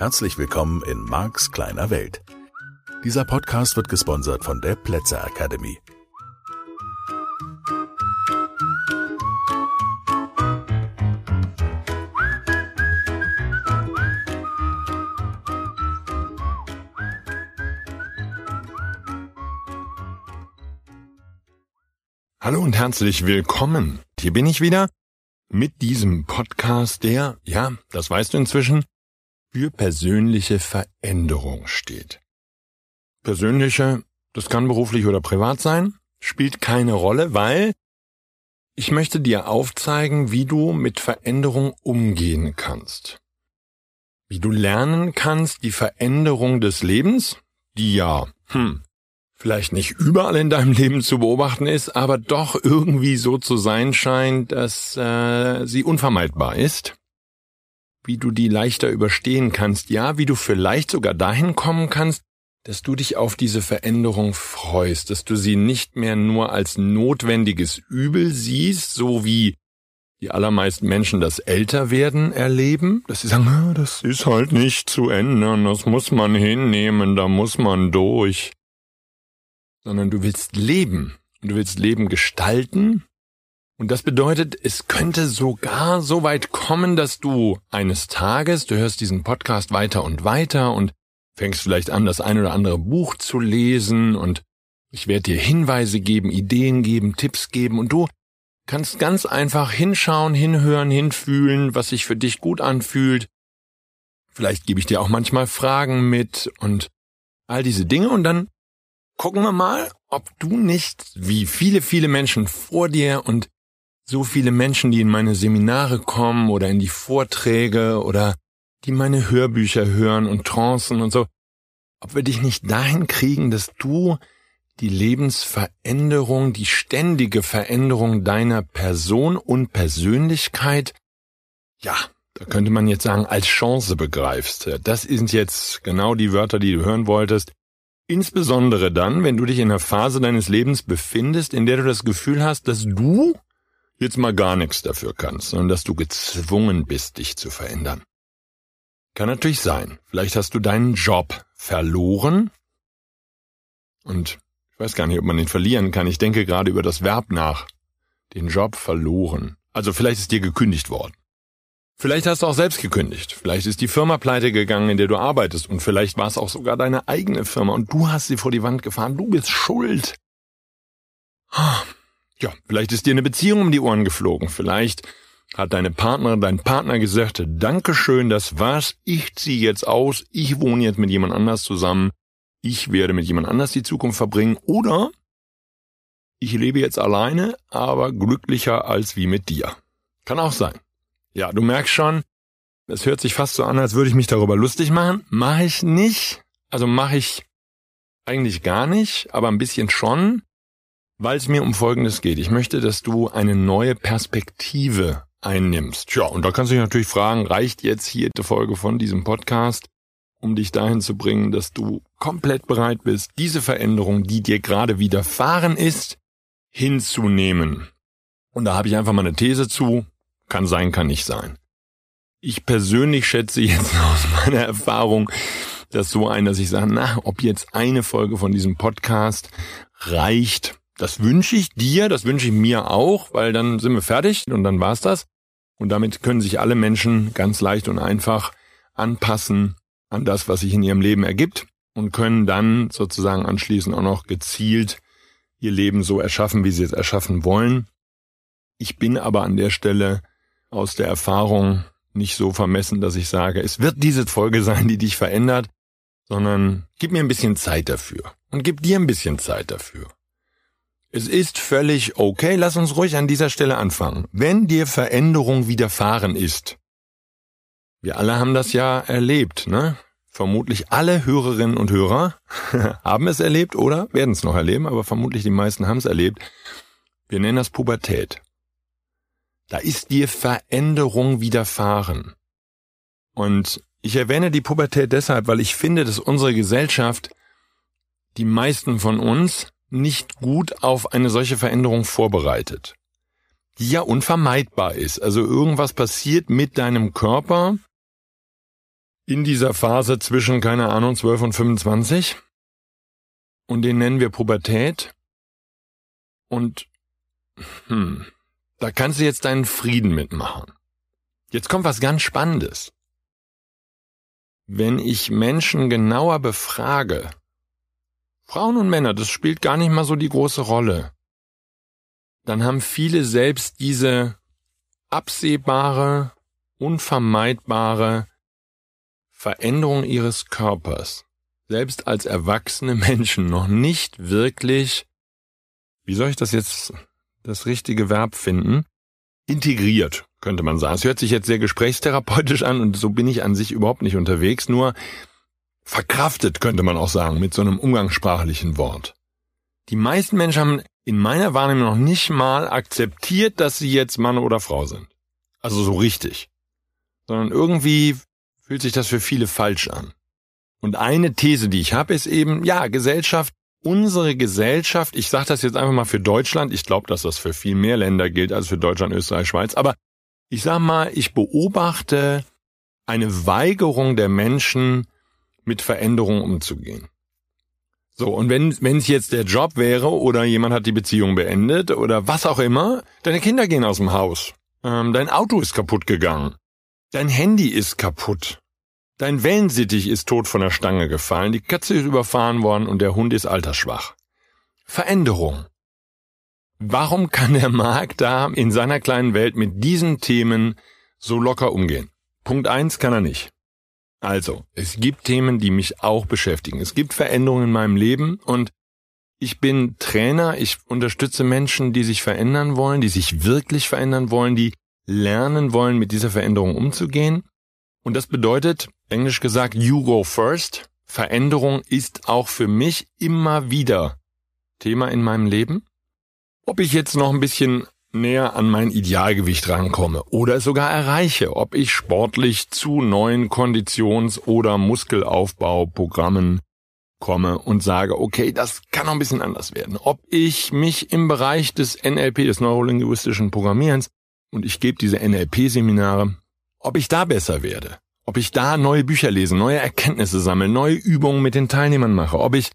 Herzlich willkommen in Marks kleiner Welt. Dieser Podcast wird gesponsert von der Plätzer Academy. Hallo und herzlich willkommen. Hier bin ich wieder mit diesem Podcast, der, ja, das weißt du inzwischen, für persönliche Veränderung steht. Persönliche, das kann beruflich oder privat sein, spielt keine Rolle, weil ich möchte dir aufzeigen, wie du mit Veränderung umgehen kannst. Wie du lernen kannst, die Veränderung des Lebens, die ja, hm, vielleicht nicht überall in deinem Leben zu beobachten ist, aber doch irgendwie so zu sein scheint, dass äh, sie unvermeidbar ist, wie du die leichter überstehen kannst, ja, wie du vielleicht sogar dahin kommen kannst, dass du dich auf diese Veränderung freust, dass du sie nicht mehr nur als notwendiges Übel siehst, so wie die allermeisten Menschen das Älterwerden erleben, dass sie sagen, ah, das ist halt nicht zu ändern, das muss man hinnehmen, da muss man durch sondern du willst leben du willst Leben gestalten. Und das bedeutet, es könnte sogar so weit kommen, dass du eines Tages, du hörst diesen Podcast weiter und weiter und fängst vielleicht an, das ein oder andere Buch zu lesen und ich werde dir Hinweise geben, Ideen geben, Tipps geben und du kannst ganz einfach hinschauen, hinhören, hinfühlen, was sich für dich gut anfühlt. Vielleicht gebe ich dir auch manchmal Fragen mit und all diese Dinge und dann gucken wir mal, ob du nicht, wie viele, viele Menschen vor dir und so viele Menschen, die in meine Seminare kommen oder in die Vorträge oder die meine Hörbücher hören und Trancen und so, ob wir dich nicht dahin kriegen, dass du die Lebensveränderung, die ständige Veränderung deiner Person und Persönlichkeit, ja, da könnte man jetzt sagen, als Chance begreifst. Das sind jetzt genau die Wörter, die du hören wolltest. Insbesondere dann, wenn du dich in einer Phase deines Lebens befindest, in der du das Gefühl hast, dass du jetzt mal gar nichts dafür kannst, sondern dass du gezwungen bist, dich zu verändern. Kann natürlich sein. Vielleicht hast du deinen Job verloren. Und ich weiß gar nicht, ob man den verlieren kann. Ich denke gerade über das Verb nach. Den Job verloren. Also vielleicht ist dir gekündigt worden. Vielleicht hast du auch selbst gekündigt. Vielleicht ist die Firma pleite gegangen, in der du arbeitest. Und vielleicht war es auch sogar deine eigene Firma und du hast sie vor die Wand gefahren. Du bist schuld. Ja, vielleicht ist dir eine Beziehung um die Ohren geflogen. Vielleicht hat deine Partnerin, dein Partner gesagt, Dankeschön, das war's. Ich ziehe jetzt aus. Ich wohne jetzt mit jemand anders zusammen. Ich werde mit jemand anders die Zukunft verbringen. Oder ich lebe jetzt alleine, aber glücklicher als wie mit dir. Kann auch sein. Ja, du merkst schon, es hört sich fast so an, als würde ich mich darüber lustig machen. Mache ich nicht. Also mache ich eigentlich gar nicht, aber ein bisschen schon, weil es mir um Folgendes geht. Ich möchte, dass du eine neue Perspektive einnimmst. Ja, und da kannst du dich natürlich fragen, reicht jetzt hier die Folge von diesem Podcast, um dich dahin zu bringen, dass du komplett bereit bist, diese Veränderung, die dir gerade widerfahren ist, hinzunehmen. Und da habe ich einfach mal eine These zu, kann sein, kann nicht sein. Ich persönlich schätze jetzt aus meiner Erfahrung, dass so ein, dass ich sage, na, ob jetzt eine Folge von diesem Podcast reicht, das wünsche ich dir, das wünsche ich mir auch, weil dann sind wir fertig und dann war's das. Und damit können sich alle Menschen ganz leicht und einfach anpassen an das, was sich in ihrem Leben ergibt und können dann sozusagen anschließend auch noch gezielt ihr Leben so erschaffen, wie sie es erschaffen wollen. Ich bin aber an der Stelle aus der Erfahrung nicht so vermessen, dass ich sage, es wird diese Folge sein, die dich verändert, sondern gib mir ein bisschen Zeit dafür und gib dir ein bisschen Zeit dafür. Es ist völlig okay, lass uns ruhig an dieser Stelle anfangen. Wenn dir Veränderung widerfahren ist, wir alle haben das ja erlebt, ne? Vermutlich alle Hörerinnen und Hörer haben es erlebt oder werden es noch erleben, aber vermutlich die meisten haben es erlebt. Wir nennen das Pubertät. Da ist dir Veränderung widerfahren. Und ich erwähne die Pubertät deshalb, weil ich finde, dass unsere Gesellschaft, die meisten von uns, nicht gut auf eine solche Veränderung vorbereitet. Die ja unvermeidbar ist. Also irgendwas passiert mit deinem Körper. in dieser Phase zwischen, keine Ahnung, 12 und 25. Und den nennen wir Pubertät. Und, hm, da kannst du jetzt deinen Frieden mitmachen. Jetzt kommt was ganz Spannendes. Wenn ich Menschen genauer befrage, Frauen und Männer, das spielt gar nicht mal so die große Rolle, dann haben viele selbst diese absehbare, unvermeidbare Veränderung ihres Körpers, selbst als erwachsene Menschen noch nicht wirklich, wie soll ich das jetzt das richtige Verb finden, integriert, könnte man sagen. Es hört sich jetzt sehr gesprächstherapeutisch an und so bin ich an sich überhaupt nicht unterwegs, nur verkraftet könnte man auch sagen mit so einem umgangssprachlichen Wort. Die meisten Menschen haben in meiner Wahrnehmung noch nicht mal akzeptiert, dass sie jetzt Mann oder Frau sind. Also so richtig. Sondern irgendwie fühlt sich das für viele falsch an. Und eine These, die ich habe, ist eben, ja, Gesellschaft, unsere Gesellschaft, ich sage das jetzt einfach mal für Deutschland, ich glaube, dass das für viel mehr Länder gilt als für Deutschland, Österreich, Schweiz, aber ich sag mal, ich beobachte eine Weigerung der Menschen, mit Veränderungen umzugehen. So, und wenn wenn es jetzt der Job wäre oder jemand hat die Beziehung beendet oder was auch immer, deine Kinder gehen aus dem Haus, ähm, dein Auto ist kaputt gegangen, dein Handy ist kaputt, dein Wellensittich ist tot von der Stange gefallen, die Katze ist überfahren worden und der Hund ist altersschwach. Veränderung. Warum kann der Markt da in seiner kleinen Welt mit diesen Themen so locker umgehen? Punkt eins kann er nicht. Also, es gibt Themen, die mich auch beschäftigen. Es gibt Veränderungen in meinem Leben und ich bin Trainer, ich unterstütze Menschen, die sich verändern wollen, die sich wirklich verändern wollen, die lernen wollen, mit dieser Veränderung umzugehen. Und das bedeutet, englisch gesagt, you go first. Veränderung ist auch für mich immer wieder Thema in meinem Leben. Ob ich jetzt noch ein bisschen näher an mein Idealgewicht rankomme oder es sogar erreiche, ob ich sportlich zu neuen Konditions- oder Muskelaufbauprogrammen komme und sage, okay, das kann noch ein bisschen anders werden. Ob ich mich im Bereich des NLP, des neurolinguistischen Programmierens, und ich gebe diese NLP-Seminare, ob ich da besser werde, ob ich da neue Bücher lese, neue Erkenntnisse sammle, neue Übungen mit den Teilnehmern mache, ob ich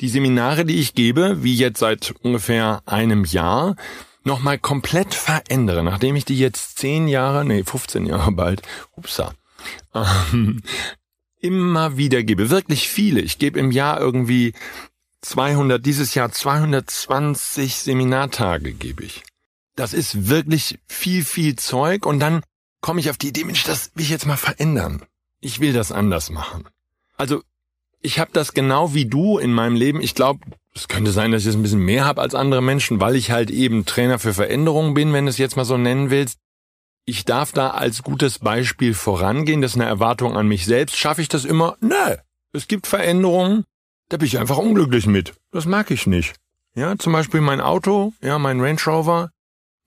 die Seminare, die ich gebe, wie jetzt seit ungefähr einem Jahr, nochmal komplett verändere, nachdem ich die jetzt zehn Jahre, nee, 15 Jahre bald, upsa, ähm, immer wieder gebe. Wirklich viele. Ich gebe im Jahr irgendwie 200, dieses Jahr 220 Seminartage gebe ich. Das ist wirklich viel, viel Zeug und dann komme ich auf die Idee, Mensch, das will ich jetzt mal verändern. Ich will das anders machen. Also ich habe das genau wie du in meinem Leben. Ich glaube, es könnte sein, dass ich es ein bisschen mehr habe als andere Menschen, weil ich halt eben Trainer für Veränderungen bin, wenn du es jetzt mal so nennen willst. Ich darf da als gutes Beispiel vorangehen. Das ist eine Erwartung an mich selbst. Schaffe ich das immer? Nö. Es gibt Veränderungen, da bin ich einfach unglücklich mit. Das mag ich nicht. Ja, zum Beispiel mein Auto, ja, mein Range Rover,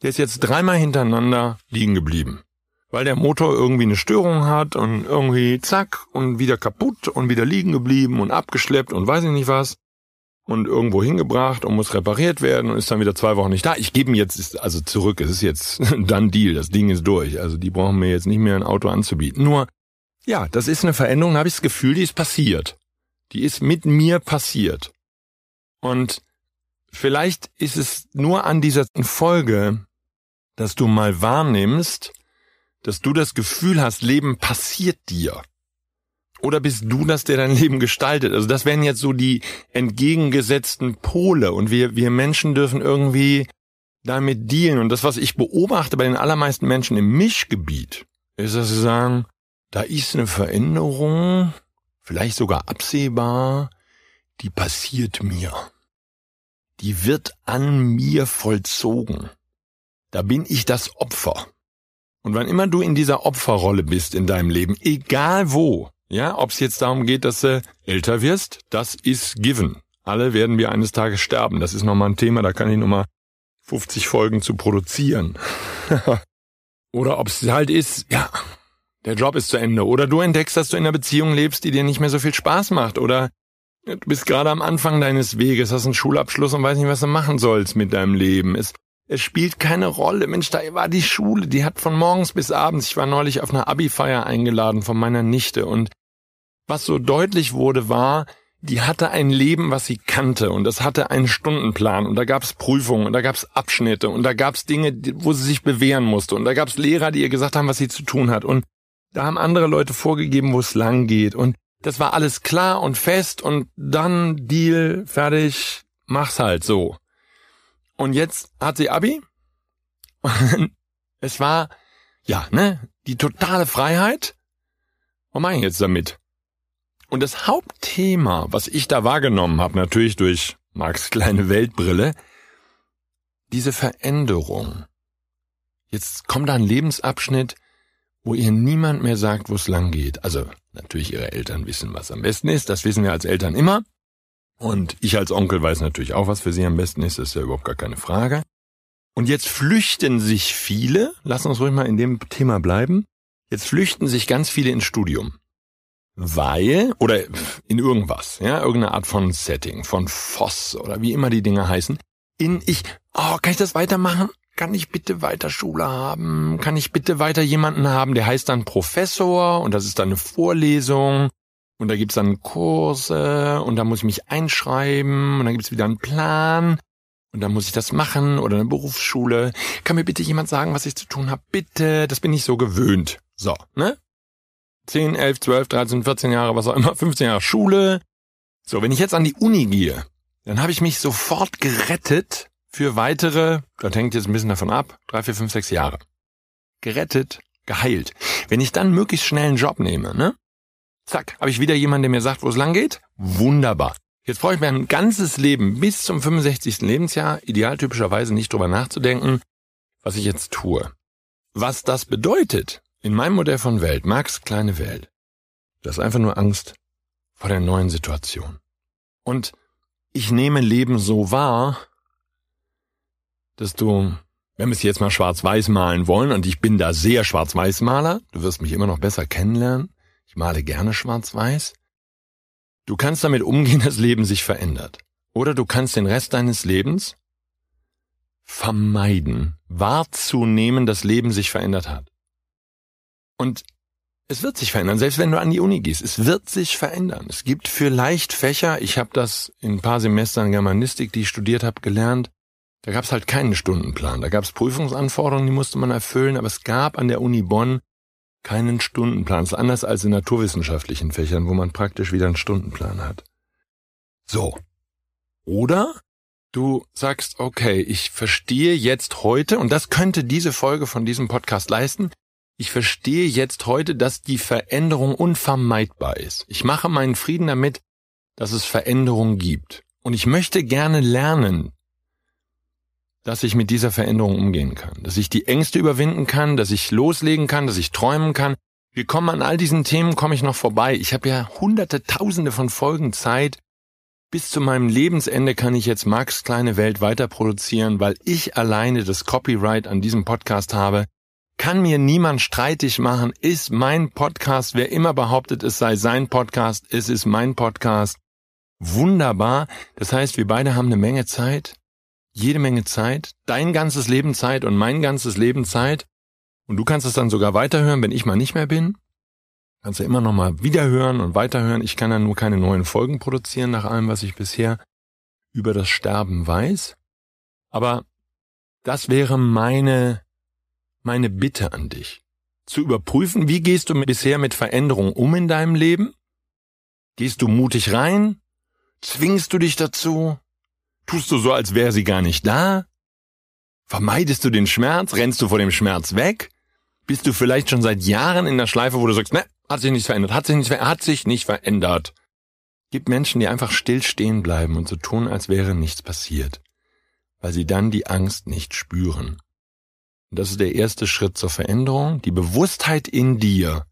der ist jetzt dreimal hintereinander liegen geblieben. Weil der Motor irgendwie eine Störung hat und irgendwie zack und wieder kaputt und wieder liegen geblieben und abgeschleppt und weiß ich nicht was und irgendwo hingebracht und muss repariert werden und ist dann wieder zwei Wochen nicht da. Ich gebe ihm jetzt also zurück. Es ist jetzt dann Deal. Das Ding ist durch. Also die brauchen mir jetzt nicht mehr ein Auto anzubieten. Nur, ja, das ist eine Veränderung. Habe ich das Gefühl, die ist passiert. Die ist mit mir passiert. Und vielleicht ist es nur an dieser Folge, dass du mal wahrnimmst, dass du das Gefühl hast, Leben passiert dir. Oder bist du das, der dein Leben gestaltet? Also das wären jetzt so die entgegengesetzten Pole und wir, wir Menschen dürfen irgendwie damit dealen. Und das, was ich beobachte bei den allermeisten Menschen im Mischgebiet, ist, dass sie sagen, da ist eine Veränderung, vielleicht sogar absehbar, die passiert mir. Die wird an mir vollzogen. Da bin ich das Opfer. Und wann immer du in dieser Opferrolle bist in deinem Leben, egal wo, ja, ob es jetzt darum geht, dass du älter wirst, das ist given. Alle werden wir eines Tages sterben. Das ist nochmal ein Thema, da kann ich nochmal 50 Folgen zu produzieren. Oder ob es halt ist, ja, der Job ist zu Ende. Oder du entdeckst, dass du in einer Beziehung lebst, die dir nicht mehr so viel Spaß macht. Oder du bist gerade am Anfang deines Weges, hast einen Schulabschluss und weißt nicht, was du machen sollst mit deinem Leben. Es, es spielt keine Rolle. Mensch, da war die Schule, die hat von morgens bis abends, ich war neulich auf einer Abi-Feier eingeladen von meiner Nichte und was so deutlich wurde, war, die hatte ein Leben, was sie kannte und das hatte einen Stundenplan und da gab es Prüfungen und da gab es Abschnitte und da gab es Dinge, wo sie sich bewähren musste und da gab es Lehrer, die ihr gesagt haben, was sie zu tun hat und da haben andere Leute vorgegeben, wo es lang geht und das war alles klar und fest und dann Deal, fertig, mach's halt so. Und jetzt hat sie Abi. es war, ja, ne, die totale Freiheit. Was mache ich jetzt damit? Und das Hauptthema, was ich da wahrgenommen habe, natürlich durch Marx kleine Weltbrille, diese Veränderung. Jetzt kommt da ein Lebensabschnitt, wo ihr niemand mehr sagt, wo es lang geht. Also natürlich ihre Eltern wissen, was am besten ist. Das wissen wir als Eltern immer. Und ich als Onkel weiß natürlich auch, was für sie am besten ist. Das ist ja überhaupt gar keine Frage. Und jetzt flüchten sich viele, lass uns ruhig mal in dem Thema bleiben. Jetzt flüchten sich ganz viele ins Studium weil, oder in irgendwas, ja, irgendeine Art von Setting, von Voss oder wie immer die Dinge heißen, in ich, oh, kann ich das weitermachen? Kann ich bitte weiter Schule haben? Kann ich bitte weiter jemanden haben, der heißt dann Professor und das ist dann eine Vorlesung und da gibt's dann Kurse und da muss ich mich einschreiben und dann gibt's wieder einen Plan und dann muss ich das machen oder eine Berufsschule. Kann mir bitte jemand sagen, was ich zu tun habe? Bitte, das bin ich so gewöhnt. So, ne? 10, 11, 12, 13, 14 Jahre, was auch immer, 15 Jahre Schule. So, wenn ich jetzt an die Uni gehe, dann habe ich mich sofort gerettet für weitere, das hängt jetzt ein bisschen davon ab, drei, vier, fünf, sechs Jahre. Gerettet, geheilt. Wenn ich dann möglichst schnell einen Job nehme, ne? Zack, habe ich wieder jemanden, der mir sagt, wo es lang geht? Wunderbar. Jetzt brauche ich mein ganzes Leben bis zum 65. Lebensjahr, idealtypischerweise nicht drüber nachzudenken, was ich jetzt tue. Was das bedeutet, in meinem Modell von Welt, Marx kleine Welt, das ist einfach nur Angst vor der neuen Situation. Und ich nehme Leben so wahr, dass du, wenn wir es jetzt mal schwarz-weiß malen wollen, und ich bin da sehr schwarz-weiß-Maler, du wirst mich immer noch besser kennenlernen, ich male gerne schwarz-weiß, du kannst damit umgehen, dass Leben sich verändert. Oder du kannst den Rest deines Lebens vermeiden, wahrzunehmen, dass Leben sich verändert hat. Und es wird sich verändern, selbst wenn du an die Uni gehst. Es wird sich verändern. Es gibt vielleicht Fächer, ich habe das in ein paar Semestern Germanistik, die ich studiert habe, gelernt. Da gab es halt keinen Stundenplan. Da gab es Prüfungsanforderungen, die musste man erfüllen, aber es gab an der Uni Bonn keinen Stundenplan. Das ist anders als in naturwissenschaftlichen Fächern, wo man praktisch wieder einen Stundenplan hat. So. Oder du sagst, okay, ich verstehe jetzt heute, und das könnte diese Folge von diesem Podcast leisten, ich verstehe jetzt heute, dass die Veränderung unvermeidbar ist. Ich mache meinen Frieden damit, dass es Veränderung gibt. Und ich möchte gerne lernen, dass ich mit dieser Veränderung umgehen kann, dass ich die Ängste überwinden kann, dass ich loslegen kann, dass ich träumen kann. Wir kommen an all diesen Themen, komme ich noch vorbei. Ich habe ja hunderte, tausende von Folgen Zeit. Bis zu meinem Lebensende kann ich jetzt Max kleine Welt weiter produzieren, weil ich alleine das Copyright an diesem Podcast habe kann mir niemand streitig machen, ist mein Podcast. Wer immer behauptet, es sei sein Podcast, es ist mein Podcast. Wunderbar. Das heißt, wir beide haben eine Menge Zeit, jede Menge Zeit, dein ganzes Leben Zeit und mein ganzes Leben Zeit. Und du kannst es dann sogar weiterhören, wenn ich mal nicht mehr bin. Kannst du immer noch mal wiederhören und weiterhören. Ich kann dann nur keine neuen Folgen produzieren nach allem, was ich bisher über das Sterben weiß. Aber das wäre meine meine Bitte an dich, zu überprüfen, wie gehst du bisher mit Veränderungen um in deinem Leben? Gehst du mutig rein? Zwingst du dich dazu? Tust du so, als wäre sie gar nicht da? Vermeidest du den Schmerz? Rennst du vor dem Schmerz weg? Bist du vielleicht schon seit Jahren in der Schleife, wo du sagst, ne, hat sich nichts verändert, hat sich nicht, hat sich nicht verändert. Gibt Menschen, die einfach still stehen bleiben und so tun, als wäre nichts passiert, weil sie dann die Angst nicht spüren. Das ist der erste Schritt zur Veränderung. Die Bewusstheit in dir.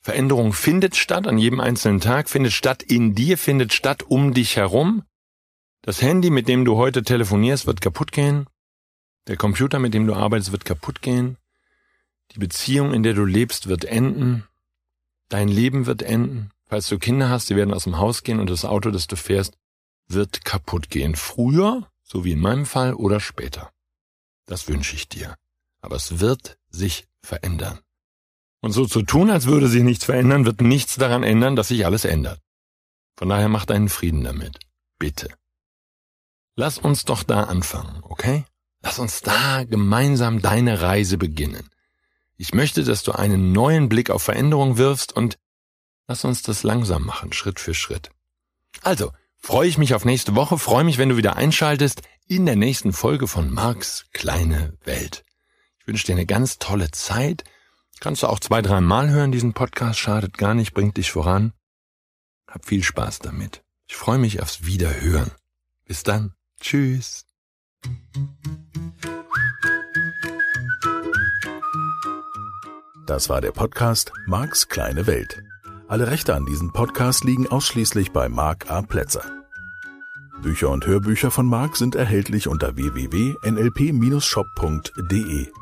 Veränderung findet statt an jedem einzelnen Tag, findet statt in dir, findet statt um dich herum. Das Handy, mit dem du heute telefonierst, wird kaputt gehen. Der Computer, mit dem du arbeitest, wird kaputt gehen. Die Beziehung, in der du lebst, wird enden. Dein Leben wird enden. Falls du Kinder hast, die werden aus dem Haus gehen und das Auto, das du fährst, wird kaputt gehen. Früher, so wie in meinem Fall, oder später. Das wünsche ich dir aber es wird sich verändern. Und so zu tun, als würde sich nichts verändern, wird nichts daran ändern, dass sich alles ändert. Von daher mach deinen Frieden damit. Bitte. Lass uns doch da anfangen, okay? Lass uns da gemeinsam deine Reise beginnen. Ich möchte, dass du einen neuen Blick auf Veränderung wirfst und lass uns das langsam machen, Schritt für Schritt. Also, freue ich mich auf nächste Woche, freue mich, wenn du wieder einschaltest in der nächsten Folge von Marks kleine Welt. Ich wünsche dir eine ganz tolle Zeit. Kannst du auch zwei, drei Mal hören, diesen Podcast, schadet gar nicht, bringt dich voran. Hab viel Spaß damit. Ich freue mich aufs Wiederhören. Bis dann. Tschüss. Das war der Podcast Marks kleine Welt. Alle Rechte an diesem Podcast liegen ausschließlich bei Mark A. Plätzer. Bücher und Hörbücher von Mark sind erhältlich unter www.nlp-shop.de.